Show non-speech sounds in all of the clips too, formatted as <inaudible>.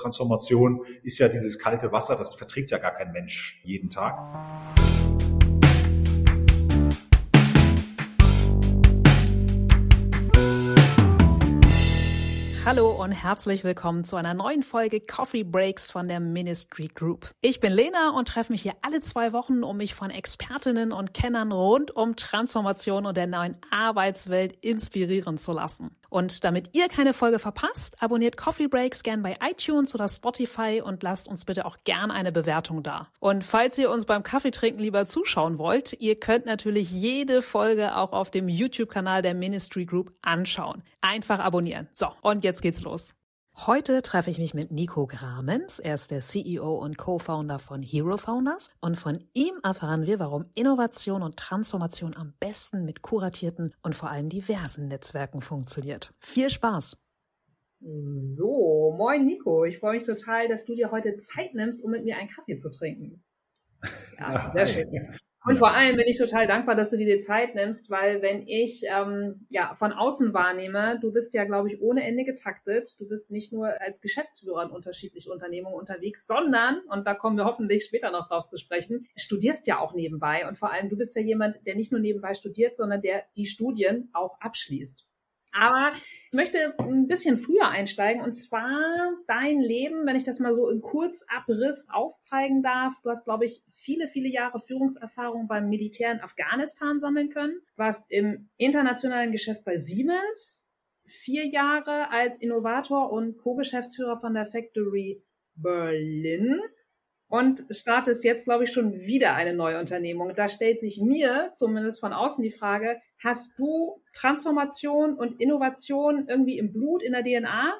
Transformation ist ja dieses kalte Wasser, das verträgt ja gar kein Mensch jeden Tag. Hallo und herzlich willkommen zu einer neuen Folge Coffee Breaks von der Ministry Group. Ich bin Lena und treffe mich hier alle zwei Wochen, um mich von Expertinnen und Kennern rund um Transformation und der neuen Arbeitswelt inspirieren zu lassen. Und damit ihr keine Folge verpasst, abonniert Coffee Breaks gern bei iTunes oder Spotify und lasst uns bitte auch gern eine Bewertung da. Und falls ihr uns beim Kaffeetrinken lieber zuschauen wollt, ihr könnt natürlich jede Folge auch auf dem YouTube-Kanal der Ministry Group anschauen. Einfach abonnieren. So, und jetzt geht's los. Heute treffe ich mich mit Nico Gramens. Er ist der CEO und Co-Founder von Hero Founders. Und von ihm erfahren wir, warum Innovation und Transformation am besten mit kuratierten und vor allem diversen Netzwerken funktioniert. Viel Spaß! So, moin Nico. Ich freue mich total, dass du dir heute Zeit nimmst, um mit mir einen Kaffee zu trinken. Ja, sehr schön. Und vor allem bin ich total dankbar, dass du dir die Zeit nimmst, weil wenn ich ähm, ja von außen wahrnehme, du bist ja, glaube ich, ohne Ende getaktet. Du bist nicht nur als Geschäftsführer in unterschiedlichen Unternehmungen unterwegs, sondern, und da kommen wir hoffentlich später noch drauf zu sprechen, studierst ja auch nebenbei. Und vor allem, du bist ja jemand, der nicht nur nebenbei studiert, sondern der die Studien auch abschließt. Aber ich möchte ein bisschen früher einsteigen und zwar dein Leben, wenn ich das mal so in Kurzabriss aufzeigen darf. Du hast, glaube ich, viele, viele Jahre Führungserfahrung beim Militär in Afghanistan sammeln können. Warst im internationalen Geschäft bei Siemens, vier Jahre als Innovator und Co-Geschäftsführer von der Factory Berlin und startest jetzt, glaube ich, schon wieder eine neue Unternehmung. Da stellt sich mir zumindest von außen die Frage, hast du Transformation und Innovation irgendwie im Blut, in der DNA?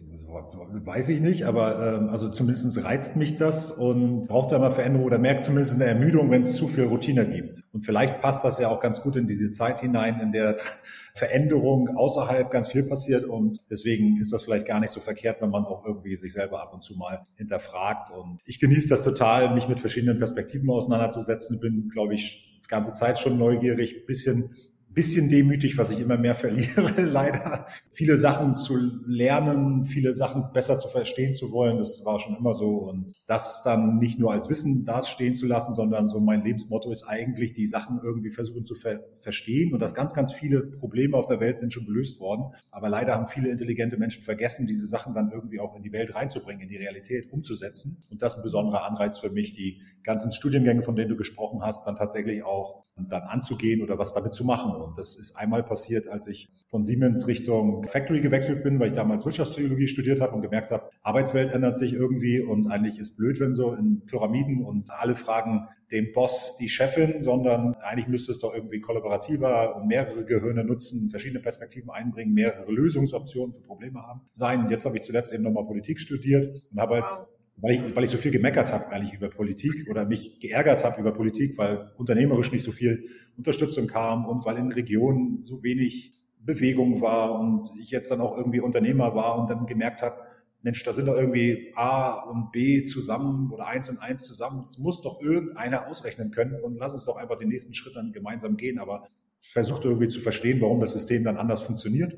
Weiß ich nicht, aber ähm, also zumindest reizt mich das und braucht da mal Veränderung oder merkt zumindest eine Ermüdung, wenn es zu viel Routine gibt. Und vielleicht passt das ja auch ganz gut in diese Zeit hinein, in der <laughs> Veränderung außerhalb ganz viel passiert und deswegen ist das vielleicht gar nicht so verkehrt, wenn man auch irgendwie sich selber ab und zu mal hinterfragt. Und ich genieße das total, mich mit verschiedenen Perspektiven auseinanderzusetzen. Bin, glaube ich, die ganze Zeit schon neugierig, bisschen bisschen demütig, was ich immer mehr verliere, <laughs> leider. Viele Sachen zu lernen, viele Sachen besser zu verstehen zu wollen, das war schon immer so. Und das dann nicht nur als Wissen dastehen zu lassen, sondern so mein Lebensmotto ist eigentlich, die Sachen irgendwie versuchen zu ver verstehen. Und dass ganz, ganz viele Probleme auf der Welt sind schon gelöst worden. Aber leider haben viele intelligente Menschen vergessen, diese Sachen dann irgendwie auch in die Welt reinzubringen, in die Realität umzusetzen. Und das ist ein besonderer Anreiz für mich, die ganzen Studiengänge, von denen du gesprochen hast, dann tatsächlich auch dann anzugehen oder was damit zu machen. Und das ist einmal passiert, als ich von Siemens Richtung Factory gewechselt bin, weil ich damals Wirtschaftspsychologie studiert habe und gemerkt habe, Arbeitswelt ändert sich irgendwie und eigentlich ist blöd, wenn so in Pyramiden und alle fragen den Boss, die Chefin, sondern eigentlich müsste es doch irgendwie kollaborativer und mehrere Gehirne nutzen, verschiedene Perspektiven einbringen, mehrere Lösungsoptionen für Probleme haben sein. Jetzt habe ich zuletzt eben nochmal Politik studiert und habe halt weil ich, weil ich so viel gemeckert habe eigentlich über Politik oder mich geärgert habe über Politik, weil unternehmerisch nicht so viel Unterstützung kam und weil in Regionen so wenig Bewegung war und ich jetzt dann auch irgendwie Unternehmer war und dann gemerkt habe, Mensch, da sind doch irgendwie A und B zusammen oder eins und eins zusammen. Es muss doch irgendeiner ausrechnen können und lass uns doch einfach den nächsten Schritt dann gemeinsam gehen. Aber versucht irgendwie zu verstehen, warum das System dann anders funktioniert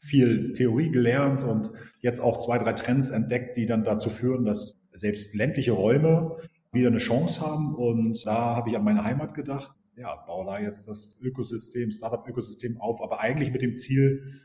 viel Theorie gelernt und jetzt auch zwei, drei Trends entdeckt, die dann dazu führen, dass selbst ländliche Räume wieder eine Chance haben. Und da habe ich an meine Heimat gedacht. Ja, baue da jetzt das Ökosystem, Startup-Ökosystem auf, aber eigentlich mit dem Ziel,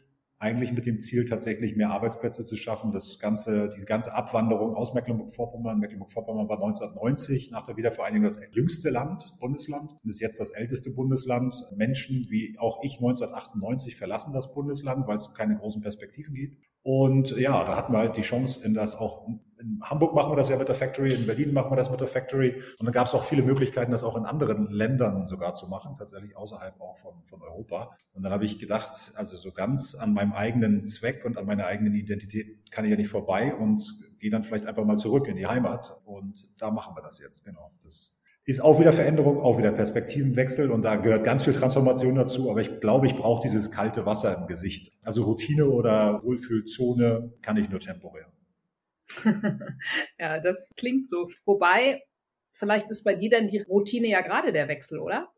eigentlich mit dem Ziel, tatsächlich mehr Arbeitsplätze zu schaffen. Das ganze, die ganze Abwanderung aus Mecklenburg-Vorpommern. Mecklenburg-Vorpommern war 1990 nach der Wiedervereinigung das jüngste Land, Bundesland und ist jetzt das älteste Bundesland. Menschen wie auch ich 1998 verlassen das Bundesland, weil es keine großen Perspektiven gibt. Und ja, da hatten wir halt die Chance, in das auch in Hamburg machen wir das ja mit der Factory, in Berlin machen wir das mit der Factory. Und dann gab es auch viele Möglichkeiten, das auch in anderen Ländern sogar zu machen, tatsächlich außerhalb auch von, von Europa. Und dann habe ich gedacht, also so ganz an meinem eigenen Zweck und an meiner eigenen Identität kann ich ja nicht vorbei und gehe dann vielleicht einfach mal zurück in die Heimat. Und da machen wir das jetzt, genau. Das ist auch wieder Veränderung, auch wieder Perspektivenwechsel und da gehört ganz viel Transformation dazu, aber ich glaube, ich brauche dieses kalte Wasser im Gesicht. Also Routine oder Wohlfühlzone kann ich nur temporär. <laughs> ja, das klingt so. Wobei, vielleicht ist bei dir dann die Routine ja gerade der Wechsel, oder?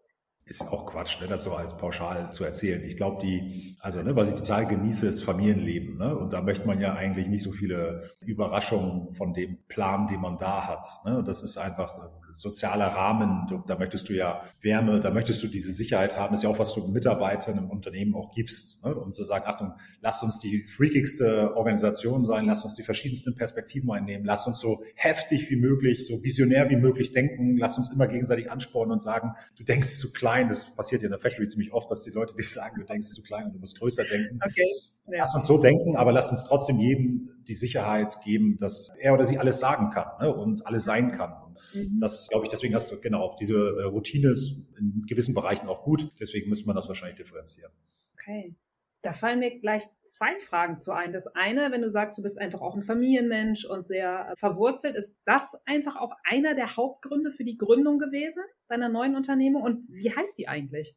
Ist auch Quatsch, ne, das so als pauschal zu erzählen. Ich glaube, die, also ne, was ich total genieße, ist Familienleben. Ne? Und da möchte man ja eigentlich nicht so viele Überraschungen von dem Plan, den man da hat. Ne? Das ist einfach sozialer Rahmen, da möchtest du ja Wärme, da möchtest du diese Sicherheit haben, das ist ja auch, was du Mitarbeitern im Unternehmen auch gibst, ne? um zu sagen, Achtung, lass uns die freakigste Organisation sein, lass uns die verschiedensten Perspektiven einnehmen, lass uns so heftig wie möglich, so visionär wie möglich denken, lass uns immer gegenseitig anspornen und sagen, du denkst zu klein, das passiert ja in der Factory ziemlich oft, dass die Leute dir sagen, du denkst zu klein und du musst größer denken. Okay. Ja. Lass uns so denken, aber lass uns trotzdem jedem die Sicherheit geben, dass er oder sie alles sagen kann ne, und alles sein kann. Mhm. Das glaube ich, deswegen hast du genau diese äh, Routine ist in gewissen Bereichen auch gut. Deswegen müsste man das wahrscheinlich differenzieren. Okay. Da fallen mir gleich zwei Fragen zu ein. Das eine, wenn du sagst, du bist einfach auch ein Familienmensch und sehr verwurzelt, ist das einfach auch einer der Hauptgründe für die Gründung gewesen deiner neuen Unternehmung? Und wie heißt die eigentlich?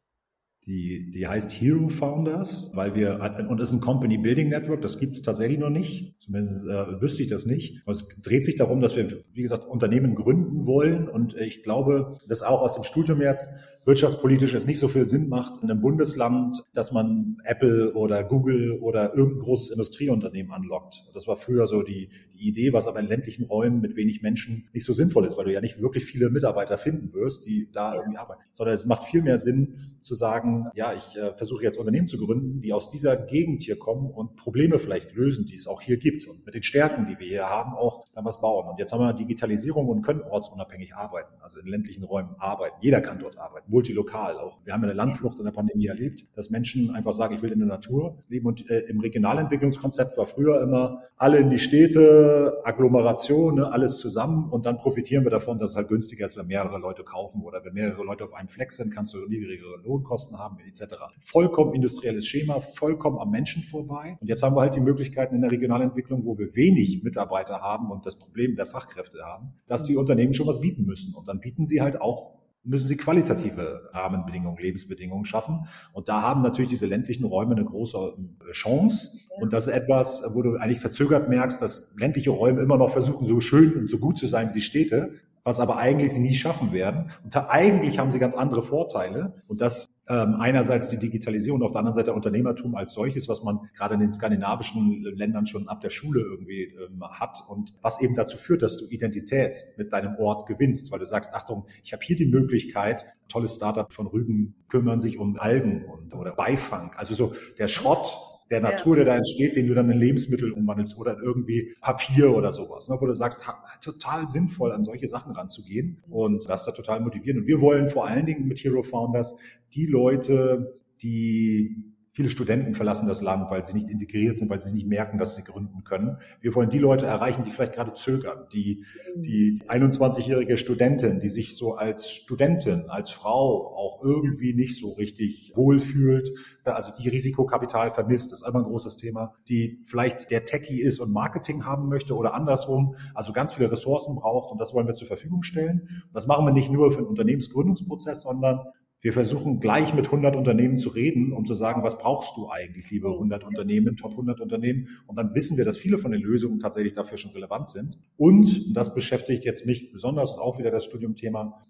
Die, die heißt Hero Founders, weil wir, und das ist ein Company Building Network, das gibt es tatsächlich noch nicht. Zumindest äh, wüsste ich das nicht. Und es dreht sich darum, dass wir, wie gesagt, Unternehmen gründen wollen. Und ich glaube, das auch aus dem Studium jetzt, wirtschaftspolitisch es nicht so viel Sinn macht in einem Bundesland, dass man Apple oder Google oder irgendein großes Industrieunternehmen anlockt. Das war früher so die, die Idee, was aber in ländlichen Räumen mit wenig Menschen nicht so sinnvoll ist, weil du ja nicht wirklich viele Mitarbeiter finden wirst, die da irgendwie arbeiten. Sondern es macht viel mehr Sinn zu sagen, ja, ich äh, versuche jetzt Unternehmen zu gründen, die aus dieser Gegend hier kommen und Probleme vielleicht lösen, die es auch hier gibt und mit den Stärken, die wir hier haben, auch dann was bauen. Und jetzt haben wir Digitalisierung und können ortsunabhängig arbeiten, also in ländlichen Räumen arbeiten. Jeder kann dort arbeiten multilokal auch. Wir haben eine Landflucht in der Pandemie erlebt, dass Menschen einfach sagen, ich will in der Natur leben. Und äh, im Regionalentwicklungskonzept war früher immer alle in die Städte, Agglomeration, ne, alles zusammen und dann profitieren wir davon, dass es halt günstiger ist, wenn mehrere Leute kaufen oder wenn mehrere Leute auf einem Flex sind, kannst du niedrigere Lohnkosten haben etc. Vollkommen industrielles Schema, vollkommen am Menschen vorbei. Und jetzt haben wir halt die Möglichkeiten in der Regionalentwicklung, wo wir wenig Mitarbeiter haben und das Problem der Fachkräfte haben, dass die Unternehmen schon was bieten müssen. Und dann bieten sie halt auch müssen sie qualitative Rahmenbedingungen, Lebensbedingungen schaffen. Und da haben natürlich diese ländlichen Räume eine große äh, Chance. Und das ist etwas, wo du eigentlich verzögert merkst, dass ländliche Räume immer noch versuchen, so schön und so gut zu sein wie die Städte, was aber eigentlich sie nie schaffen werden. Und eigentlich haben sie ganz andere Vorteile. Und das ähm, einerseits die Digitalisierung, auf der anderen Seite Unternehmertum als solches, was man gerade in den skandinavischen Ländern schon ab der Schule irgendwie ähm, hat und was eben dazu führt, dass du Identität mit deinem Ort gewinnst, weil du sagst, Achtung, ich habe hier die Möglichkeit, tolles Startup von Rügen kümmern sich um Algen und, oder Beifang, also so der Schrott der Natur, ja. der da entsteht, den du dann in Lebensmittel umwandelst oder in irgendwie Papier oder sowas, ne, wo du sagst, ha, total sinnvoll, an solche Sachen ranzugehen und das da total motivieren. Und wir wollen vor allen Dingen mit Hero Founders die Leute, die Viele Studenten verlassen das Land, weil sie nicht integriert sind, weil sie nicht merken, dass sie gründen können. Wir wollen die Leute erreichen, die vielleicht gerade zögern. Die, die 21-jährige Studentin, die sich so als Studentin, als Frau auch irgendwie nicht so richtig wohlfühlt, also die Risikokapital vermisst, das ist immer ein großes Thema, die vielleicht der Techie ist und Marketing haben möchte oder andersrum, also ganz viele Ressourcen braucht und das wollen wir zur Verfügung stellen. Das machen wir nicht nur für den Unternehmensgründungsprozess, sondern wir versuchen gleich mit 100 Unternehmen zu reden, um zu sagen, was brauchst du eigentlich, liebe 100 Unternehmen, Top 100 Unternehmen? Und dann wissen wir, dass viele von den Lösungen tatsächlich dafür schon relevant sind. Und das beschäftigt jetzt mich besonders auch wieder das Studiumthema.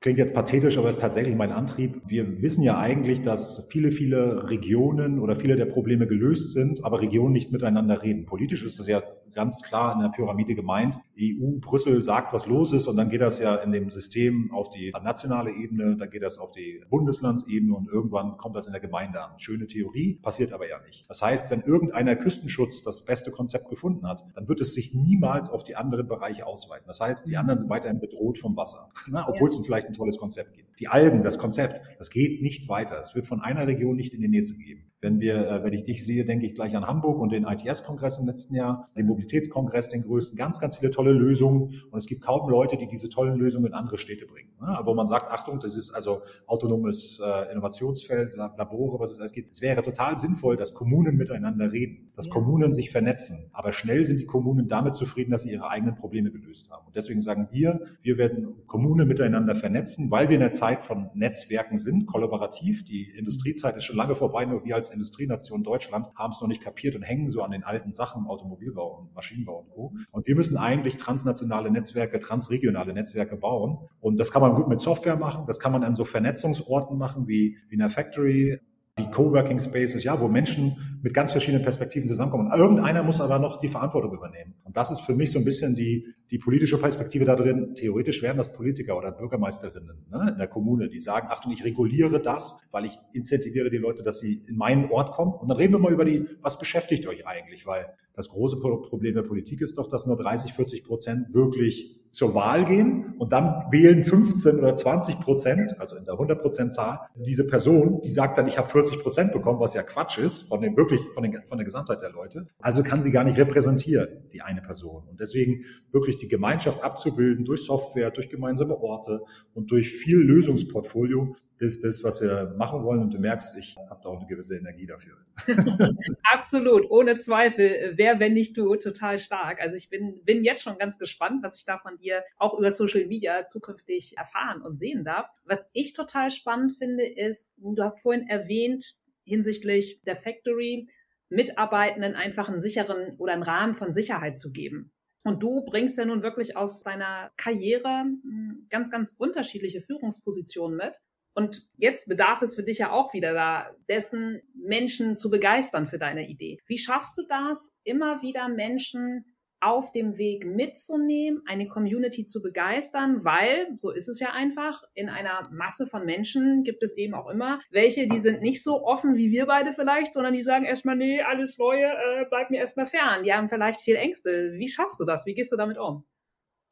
Klingt jetzt pathetisch, aber ist tatsächlich mein Antrieb. Wir wissen ja eigentlich, dass viele, viele Regionen oder viele der Probleme gelöst sind, aber Regionen nicht miteinander reden. Politisch ist es ja ganz klar in der Pyramide gemeint. EU, Brüssel sagt, was los ist und dann geht das ja in dem System auf die nationale Ebene, dann geht das auf die Bundeslandsebene und irgendwann kommt das in der Gemeinde an. Schöne Theorie, passiert aber ja nicht. Das heißt, wenn irgendeiner Küstenschutz das beste Konzept gefunden hat, dann wird es sich niemals auf die anderen Bereiche ausweiten. Das heißt, die anderen sind weiterhin bedroht vom Wasser, <laughs> obwohl es vielleicht ein tolles Konzept gibt. Die Algen, das Konzept, das geht nicht weiter. Es wird von einer Region nicht in die nächste geben. Wenn wir, äh, wenn ich dich sehe, denke ich gleich an Hamburg und den ITS-Kongress im letzten Jahr, den Mobilitätskongress, den größten, ganz, ganz viele tolle Lösungen. Und es gibt kaum Leute, die diese tollen Lösungen in andere Städte bringen. Ne? Wo man sagt, Achtung, das ist also autonomes äh, Innovationsfeld, Labore, was es alles gibt. Es wäre total sinnvoll, dass Kommunen miteinander reden, dass ja. Kommunen sich vernetzen. Aber schnell sind die Kommunen damit zufrieden, dass sie ihre eigenen Probleme gelöst haben. Und deswegen sagen wir, wir werden Kommunen miteinander vernetzen, weil wir in der Zeit von Netzwerken sind, kollaborativ. Die Industriezeit ist schon lange vorbei, nur wir als als Industrienation Deutschland haben es noch nicht kapiert und hängen so an den alten Sachen, Automobilbau und Maschinenbau und Co. Und wir müssen eigentlich transnationale Netzwerke, transregionale Netzwerke bauen. Und das kann man gut mit Software machen, das kann man an so Vernetzungsorten machen wie, wie in einer Factory, die Coworking Spaces, ja, wo Menschen mit ganz verschiedenen Perspektiven zusammenkommen. irgendeiner muss aber noch die Verantwortung übernehmen. Und das ist für mich so ein bisschen die, die politische Perspektive da drin. Theoretisch wären das Politiker oder Bürgermeisterinnen ne, in der Kommune, die sagen, Achtung, ich reguliere das, weil ich incentiviere die Leute, dass sie in meinen Ort kommen. Und dann reden wir mal über die, was beschäftigt euch eigentlich? Weil das große Problem der Politik ist doch, dass nur 30, 40 Prozent wirklich zur Wahl gehen und dann wählen 15 oder 20 Prozent, also in der 100 Prozent Zahl, diese Person, die sagt dann, ich habe 40 Prozent bekommen, was ja Quatsch ist von dem wirklich von, den, von der Gesamtheit der Leute. Also kann sie gar nicht repräsentieren, die eine Person. Und deswegen wirklich die Gemeinschaft abzubilden durch Software, durch gemeinsame Orte und durch viel Lösungsportfolio, ist das, was wir machen wollen. Und du merkst, ich habe da auch eine gewisse Energie dafür. <laughs> Absolut, ohne Zweifel. Wer, wenn nicht du, total stark. Also ich bin, bin jetzt schon ganz gespannt, was ich da von dir auch über Social Media zukünftig erfahren und sehen darf. Was ich total spannend finde, ist, du hast vorhin erwähnt, hinsichtlich der Factory, Mitarbeitenden einfach einen sicheren oder einen Rahmen von Sicherheit zu geben. Und du bringst ja nun wirklich aus deiner Karriere hm, ganz, ganz unterschiedliche Führungspositionen mit. Und jetzt bedarf es für dich ja auch wieder da, dessen Menschen zu begeistern für deine Idee. Wie schaffst du das, immer wieder Menschen auf dem Weg mitzunehmen, eine Community zu begeistern, weil, so ist es ja einfach, in einer Masse von Menschen gibt es eben auch immer welche, die sind nicht so offen wie wir beide vielleicht, sondern die sagen erstmal, nee, alles Neue äh, bleibt mir erstmal fern. Die haben vielleicht viel Ängste. Wie schaffst du das? Wie gehst du damit um?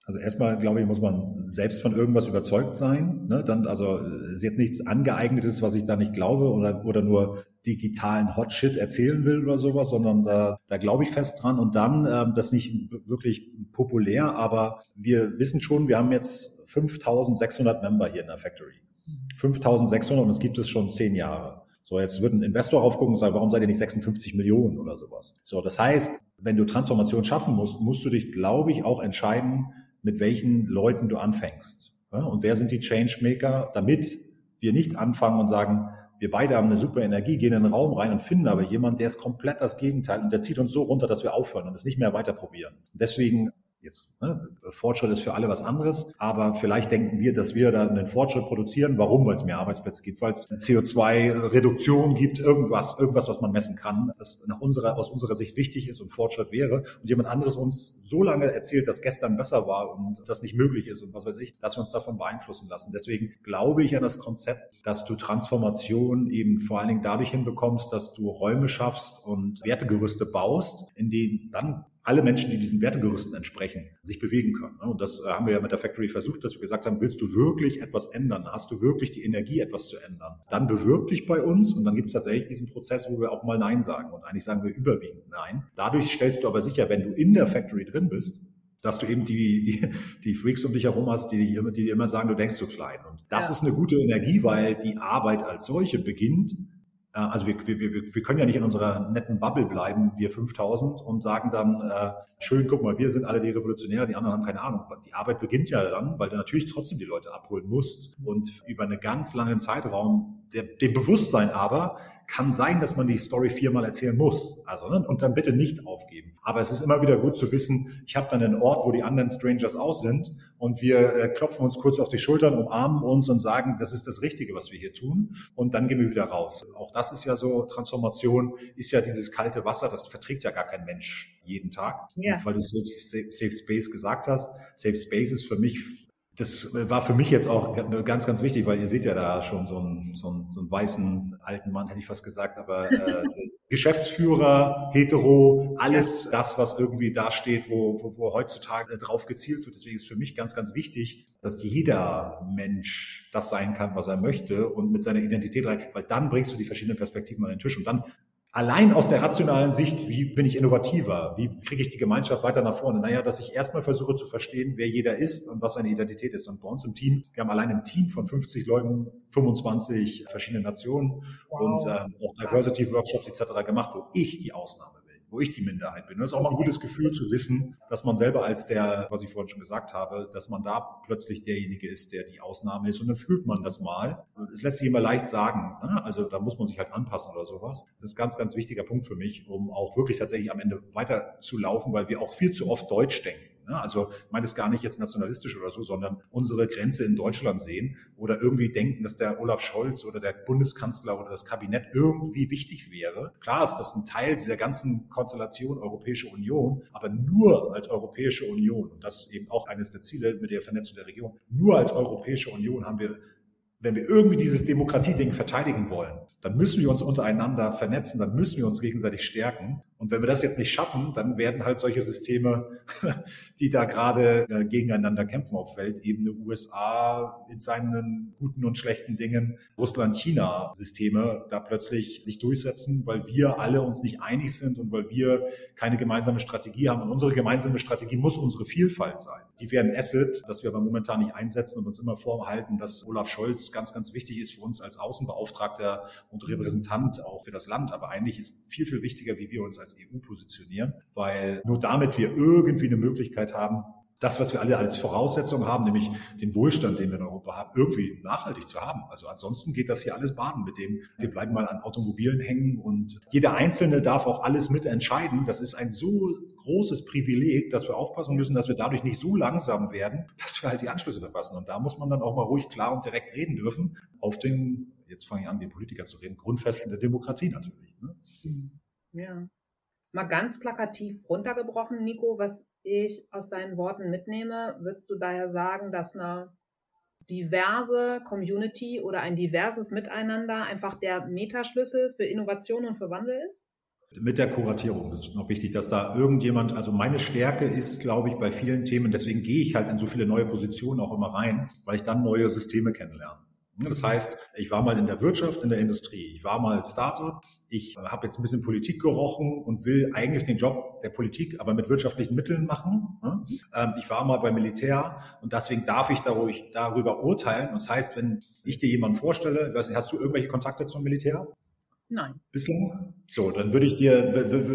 Also erstmal, glaube ich, muss man selbst von irgendwas überzeugt sein. Ne? Dann, also ist jetzt nichts angeeignetes, was ich da nicht glaube oder, oder nur digitalen Hotshit erzählen will oder sowas, sondern da, da glaube ich fest dran. Und dann, ähm, das nicht wirklich populär, aber wir wissen schon, wir haben jetzt 5600 Member hier in der Factory. 5600 und es gibt es schon zehn Jahre. So, jetzt wird ein Investor aufgucken und sagen, warum seid ihr nicht 56 Millionen oder sowas? So, das heißt, wenn du Transformation schaffen musst, musst du dich, glaube ich, auch entscheiden, mit welchen Leuten du anfängst. Und wer sind die Changemaker, damit wir nicht anfangen und sagen, wir beide haben eine super Energie, gehen in den Raum rein und finden aber jemand, der ist komplett das Gegenteil und der zieht uns so runter, dass wir aufhören und es nicht mehr weiter probieren. Deswegen Jetzt, ne, Fortschritt ist für alle was anderes, aber vielleicht denken wir, dass wir da einen Fortschritt produzieren. Warum? Weil es mehr Arbeitsplätze gibt, weil es CO2-Reduktion gibt, irgendwas, irgendwas, was man messen kann, das nach unserer, aus unserer Sicht wichtig ist und Fortschritt wäre. Und jemand anderes uns so lange erzählt, dass gestern besser war und das nicht möglich ist und was weiß ich, dass wir uns davon beeinflussen lassen. Deswegen glaube ich an das Konzept, dass du Transformation eben vor allen Dingen dadurch hinbekommst, dass du Räume schaffst und Wertegerüste baust, in denen dann alle Menschen, die diesen Wertegerüsten entsprechen, sich bewegen können. Und das äh, haben wir ja mit der Factory versucht, dass wir gesagt haben, willst du wirklich etwas ändern? Hast du wirklich die Energie, etwas zu ändern? Dann bewirb dich bei uns und dann gibt es tatsächlich diesen Prozess, wo wir auch mal Nein sagen. Und eigentlich sagen wir überwiegend Nein. Dadurch stellst du aber sicher, wenn du in der Factory drin bist, dass du eben die, die, die Freaks um dich herum hast, die, die, die dir immer sagen, du denkst zu klein. Und das ja. ist eine gute Energie, weil die Arbeit als solche beginnt also wir, wir, wir, wir können ja nicht in unserer netten Bubble bleiben, wir 5000, und sagen dann, äh, schön, guck mal, wir sind alle die Revolutionäre, die anderen haben keine Ahnung. Die Arbeit beginnt ja dann, weil du natürlich trotzdem die Leute abholen musst. Und über einen ganz langen Zeitraum, der, dem Bewusstsein aber, kann sein, dass man die Story viermal erzählen muss. Also, ne? und dann bitte nicht aufgeben. Aber es ist immer wieder gut zu wissen, ich habe dann einen Ort, wo die anderen Strangers aus sind und wir äh, klopfen uns kurz auf die Schultern, umarmen uns und sagen, das ist das Richtige, was wir hier tun. Und dann gehen wir wieder raus. Auch das ist ja so, Transformation ist ja dieses kalte Wasser, das verträgt ja gar kein Mensch jeden Tag. Ja. Weil du Safe, Safe Space gesagt hast. Safe Space ist für mich das war für mich jetzt auch ganz, ganz wichtig, weil ihr seht ja da schon so einen, so einen, so einen weißen alten Mann, hätte ich fast gesagt, aber äh, <laughs> Geschäftsführer, hetero, alles das, was irgendwie da steht, wo, wo, wo heutzutage drauf gezielt wird. Deswegen ist für mich ganz, ganz wichtig, dass jeder Mensch das sein kann, was er möchte und mit seiner Identität rein, weil dann bringst du die verschiedenen Perspektiven an den Tisch und dann allein aus der rationalen Sicht, wie bin ich innovativer? Wie kriege ich die Gemeinschaft weiter nach vorne? Naja, dass ich erstmal versuche zu verstehen, wer jeder ist und was seine Identität ist. Und bei uns im Team, wir haben allein ein Team von 50 Leuten, 25 verschiedene Nationen wow. und ähm, auch Diversity Workshops etc. gemacht, wo ich die Ausnahme. Wo ich die Minderheit bin. Und das ist auch mal ein gutes Gefühl zu wissen, dass man selber als der, was ich vorhin schon gesagt habe, dass man da plötzlich derjenige ist, der die Ausnahme ist. Und dann fühlt man das mal. Es lässt sich immer leicht sagen. Ne? Also da muss man sich halt anpassen oder sowas. Das ist ganz, ganz wichtiger Punkt für mich, um auch wirklich tatsächlich am Ende weiter zu laufen, weil wir auch viel zu oft Deutsch denken. Ne? Also ich meine es gar nicht jetzt nationalistisch oder so, sondern unsere Grenze in Deutschland sehen oder irgendwie denken, dass der Olaf Scholz oder der Bundeskanzler oder das Kabinett irgendwie wichtig wäre. Klar ist das ein Teil dieser ganzen Konstellation Europäische Union, aber nur als Europäische Union, und das ist eben auch eines der Ziele mit der Vernetzung der Region, nur als Europäische Union haben wir wenn wir irgendwie dieses Demokratieding verteidigen wollen, dann müssen wir uns untereinander vernetzen, dann müssen wir uns gegenseitig stärken. Und wenn wir das jetzt nicht schaffen, dann werden halt solche Systeme, <laughs> die da gerade äh, gegeneinander kämpfen auf Weltebene, USA mit seinen guten und schlechten Dingen, Russland, China Systeme da plötzlich sich durchsetzen, weil wir alle uns nicht einig sind und weil wir keine gemeinsame Strategie haben. Und unsere gemeinsame Strategie muss unsere Vielfalt sein. Die wäre ein Asset, das wir aber momentan nicht einsetzen und uns immer vorhalten, dass Olaf Scholz ganz, ganz wichtig ist für uns als Außenbeauftragter und Repräsentant auch für das Land. Aber eigentlich ist viel, viel wichtiger, wie wir uns als EU positionieren, weil nur damit wir irgendwie eine Möglichkeit haben, das, was wir alle als Voraussetzung haben, nämlich den Wohlstand, den wir in Europa haben, irgendwie nachhaltig zu haben. Also ansonsten geht das hier alles baden mit dem, wir bleiben mal an Automobilen hängen und jeder Einzelne darf auch alles mitentscheiden. Das ist ein so großes Privileg, dass wir aufpassen müssen, dass wir dadurch nicht so langsam werden, dass wir halt die Anschlüsse verpassen. Und da muss man dann auch mal ruhig klar und direkt reden dürfen auf den, jetzt fange ich an, wie Politiker zu reden, Grundfesten der Demokratie natürlich. Ne? Ja. Mal ganz plakativ runtergebrochen, Nico, was ich aus deinen Worten mitnehme, würdest du daher sagen, dass eine diverse Community oder ein diverses Miteinander einfach der Metaschlüssel für Innovation und für Wandel ist? Mit der Kuratierung. Das ist noch wichtig, dass da irgendjemand, also meine Stärke ist, glaube ich, bei vielen Themen, deswegen gehe ich halt in so viele neue Positionen auch immer rein, weil ich dann neue Systeme kennenlerne. Das heißt, ich war mal in der Wirtschaft, in der Industrie, ich war mal Startup, ich habe jetzt ein bisschen Politik gerochen und will eigentlich den Job der Politik, aber mit wirtschaftlichen Mitteln machen. Ähm, ich war mal beim Militär und deswegen darf ich darüber urteilen. Und das heißt, wenn ich dir jemanden vorstelle, nicht, hast du irgendwelche Kontakte zum Militär? Nein. Bislang? So, dann würde ich dir,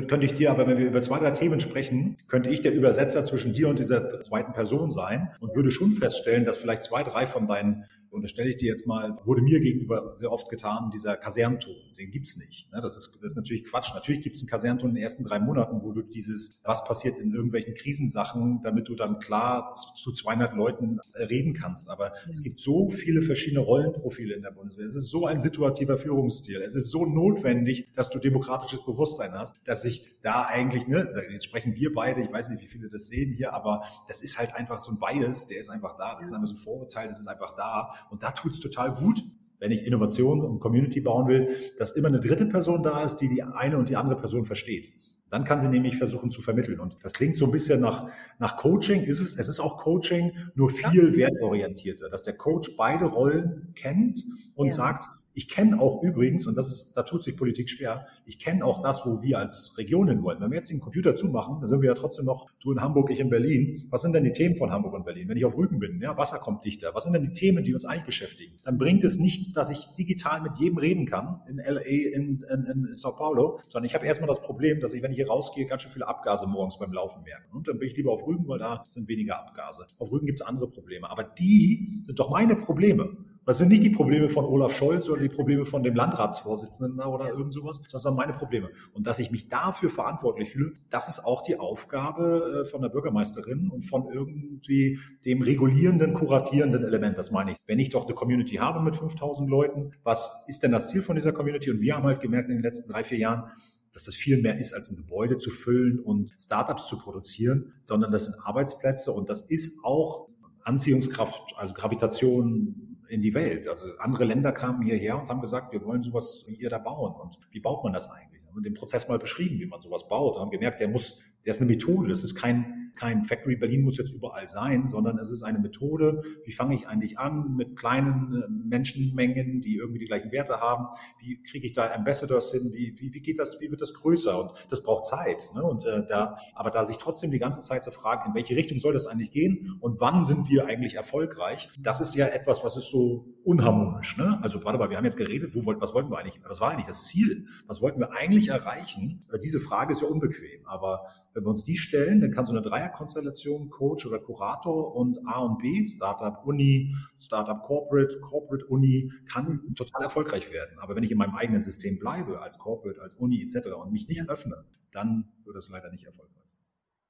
könnte ich dir, aber wenn wir über zwei, drei Themen sprechen, könnte ich der Übersetzer zwischen dir und dieser zweiten Person sein und würde schon feststellen, dass vielleicht zwei, drei von deinen unterstelle ich dir jetzt mal, wurde mir gegenüber sehr oft getan, dieser Kasernton, den gibt's nicht. Ne? Das, ist, das ist natürlich Quatsch. Natürlich gibt's einen Kasernton in den ersten drei Monaten, wo du dieses, was passiert in irgendwelchen Krisensachen, damit du dann klar zu 200 Leuten reden kannst. Aber mhm. es gibt so viele verschiedene Rollenprofile in der Bundeswehr. Es ist so ein situativer Führungsstil. Es ist so notwendig, dass du demokratisches Bewusstsein hast, dass ich da eigentlich, ne, jetzt sprechen wir beide, ich weiß nicht, wie viele das sehen hier, aber das ist halt einfach so ein Bias, der ist einfach da. Das ist einfach so ein Vorurteil, das ist einfach da. Und da tut es total gut, wenn ich Innovation und Community bauen will, dass immer eine dritte Person da ist, die die eine und die andere Person versteht. Dann kann sie nämlich versuchen zu vermitteln. Und das klingt so ein bisschen nach, nach Coaching. Ist es, es ist auch Coaching, nur viel wertorientierter, dass der Coach beide Rollen kennt und ja. sagt, ich kenne auch übrigens, und das ist, da tut sich Politik schwer, ich kenne auch das, wo wir als Region hin wollen. Wenn wir jetzt den Computer zumachen, dann sind wir ja trotzdem noch, du in Hamburg, ich in Berlin. Was sind denn die Themen von Hamburg und Berlin? Wenn ich auf Rügen bin, ja, Wasser kommt dichter. Was sind denn die Themen, die uns eigentlich beschäftigen? Dann bringt es nichts, dass ich digital mit jedem reden kann, in LA, in, in, in Sao Paulo, sondern ich habe erstmal das Problem, dass ich, wenn ich hier rausgehe, ganz schön viele Abgase morgens beim Laufen merke. Und dann bin ich lieber auf Rügen, weil da sind weniger Abgase. Auf Rügen gibt es andere Probleme. Aber die sind doch meine Probleme. Das sind nicht die Probleme von Olaf Scholz oder die Probleme von dem Landratsvorsitzenden oder irgend sowas, das sind meine Probleme. Und dass ich mich dafür verantwortlich fühle, das ist auch die Aufgabe äh, von der Bürgermeisterin und von irgendwie dem regulierenden, kuratierenden Element. Das meine ich. Wenn ich doch eine Community habe mit 5000 Leuten, was ist denn das Ziel von dieser Community? Und wir haben halt gemerkt in den letzten drei, vier Jahren, dass das viel mehr ist, als ein Gebäude zu füllen und Startups zu produzieren, sondern das sind Arbeitsplätze und das ist auch Anziehungskraft, also Gravitation, in die Welt. Also andere Länder kamen hierher und haben gesagt, wir wollen sowas wie ihr da bauen. Und wie baut man das eigentlich? Haben den Prozess mal beschrieben, wie man sowas baut. Und haben gemerkt, der muss, der ist eine Methode. Das ist kein kein Factory Berlin muss jetzt überall sein, sondern es ist eine Methode, wie fange ich eigentlich an mit kleinen äh, Menschenmengen, die irgendwie die gleichen Werte haben, wie kriege ich da Ambassadors hin, wie, wie, wie geht das, wie wird das größer und das braucht Zeit. Ne? Und äh, da, aber da sich trotzdem die ganze Zeit zu fragen, in welche Richtung soll das eigentlich gehen und wann sind wir eigentlich erfolgreich, das ist ja etwas, was ist so unharmonisch. Ne? Also warte mal, wir haben jetzt geredet, wo, was wollten wir eigentlich, was war eigentlich das Ziel? Was wollten wir eigentlich erreichen? Äh, diese Frage ist ja unbequem, aber wenn wir uns die stellen, dann kann so eine Dreierkonstellation, Coach oder Kurator und A und B, Startup Uni, Startup Corporate, Corporate Uni, kann total erfolgreich werden. Aber wenn ich in meinem eigenen System bleibe, als Corporate, als Uni etc. und mich nicht öffne, dann wird es leider nicht erfolgreich.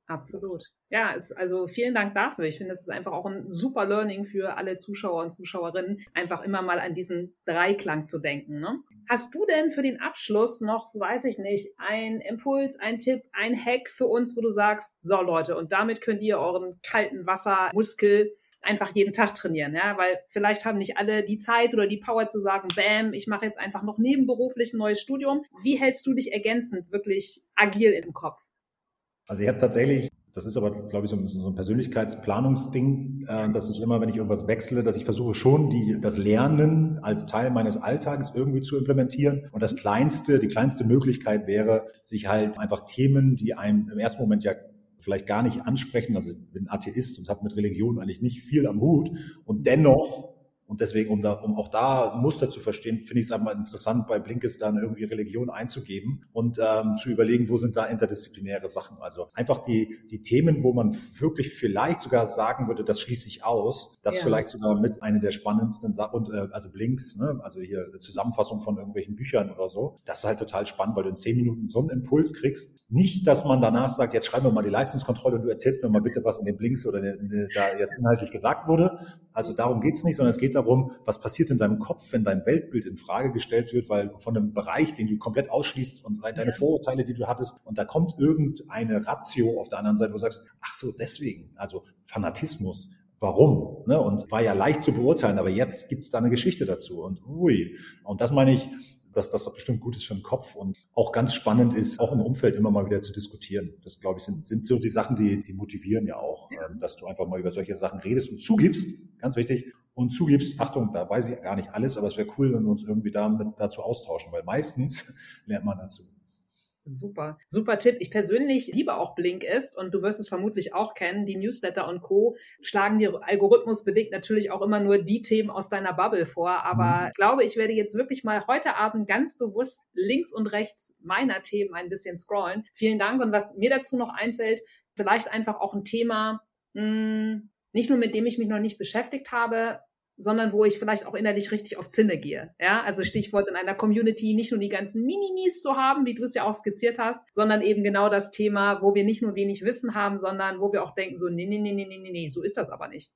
Absolut. Ja, es, also vielen Dank dafür. Ich finde, es ist einfach auch ein super Learning für alle Zuschauer und Zuschauerinnen, einfach immer mal an diesen Dreiklang zu denken. Ne? Hast du denn für den Abschluss noch, so weiß ich nicht, ein Impuls, ein Tipp, ein Hack für uns, wo du sagst, so Leute, und damit könnt ihr euren kalten Wassermuskel einfach jeden Tag trainieren, ja, weil vielleicht haben nicht alle die Zeit oder die Power zu sagen, bam, ich mache jetzt einfach noch nebenberuflich ein neues Studium. Wie hältst du dich ergänzend wirklich agil im Kopf? Also ich habe tatsächlich, das ist aber, glaube ich, so, so ein Persönlichkeitsplanungsding, äh, dass ich immer, wenn ich irgendwas wechsle, dass ich versuche schon, die, das Lernen als Teil meines Alltages irgendwie zu implementieren. Und das kleinste, die kleinste Möglichkeit wäre, sich halt einfach Themen, die einem im ersten Moment ja vielleicht gar nicht ansprechen. Also ich bin Atheist und habe mit Religion eigentlich nicht viel am Hut und dennoch und deswegen, um, da, um auch da Muster zu verstehen, finde ich es einmal interessant, bei Blinkist dann irgendwie Religion einzugeben und ähm, zu überlegen, wo sind da interdisziplinäre Sachen. Also einfach die, die Themen, wo man wirklich vielleicht sogar sagen würde, das schließe ich aus, das ja. vielleicht sogar mit einer der spannendsten Sachen, und äh, also Blinks, ne? also hier eine Zusammenfassung von irgendwelchen Büchern oder so, das ist halt total spannend, weil du in zehn Minuten so einen Impuls kriegst. Nicht, dass man danach sagt, jetzt schreiben wir mal die Leistungskontrolle und du erzählst mir mal bitte, was in den Blinks oder in, in, da jetzt inhaltlich gesagt wurde. Also darum geht's nicht, sondern es geht darum, was passiert in deinem Kopf, wenn dein Weltbild in Frage gestellt wird, weil von einem Bereich, den du komplett ausschließt und deine Vorurteile, die du hattest, und da kommt irgendeine Ratio auf der anderen Seite, wo du sagst, ach so, deswegen, also Fanatismus, warum? Ne? Und war ja leicht zu beurteilen, aber jetzt gibt es da eine Geschichte dazu. Und ui, und das meine ich, dass das bestimmt gut ist für den Kopf und auch ganz spannend ist, auch im Umfeld immer mal wieder zu diskutieren. Das, glaube ich, sind, sind so die Sachen, die, die motivieren ja auch, ja. Ähm, dass du einfach mal über solche Sachen redest und zugibst, ganz wichtig, und zugibst, Achtung, da weiß ich gar nicht alles, aber es wäre cool, wenn wir uns irgendwie damit dazu austauschen, weil meistens <laughs> lernt man dazu. Super, super Tipp. Ich persönlich liebe auch Blinkist und du wirst es vermutlich auch kennen. Die Newsletter und Co. schlagen dir algorithmusbedingt natürlich auch immer nur die Themen aus deiner Bubble vor. Aber mhm. ich glaube, ich werde jetzt wirklich mal heute Abend ganz bewusst links und rechts meiner Themen ein bisschen scrollen. Vielen Dank. Und was mir dazu noch einfällt, vielleicht einfach auch ein Thema, mh, hm, nicht nur mit dem ich mich noch nicht beschäftigt habe, sondern wo ich vielleicht auch innerlich richtig auf Zinne gehe. Ja, also Stichwort in einer Community nicht nur die ganzen Minimis zu haben, wie du es ja auch skizziert hast, sondern eben genau das Thema, wo wir nicht nur wenig Wissen haben, sondern wo wir auch denken so, nee, nee, nee, nee, nee, nee, so ist das aber nicht.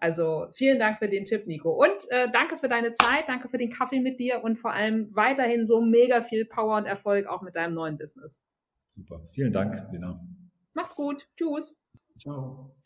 Also vielen Dank für den Tipp, Nico. Und äh, danke für deine Zeit, danke für den Kaffee mit dir und vor allem weiterhin so mega viel Power und Erfolg auch mit deinem neuen Business. Super. Vielen Dank, Lena. Mach's gut. Tschüss. Ciao.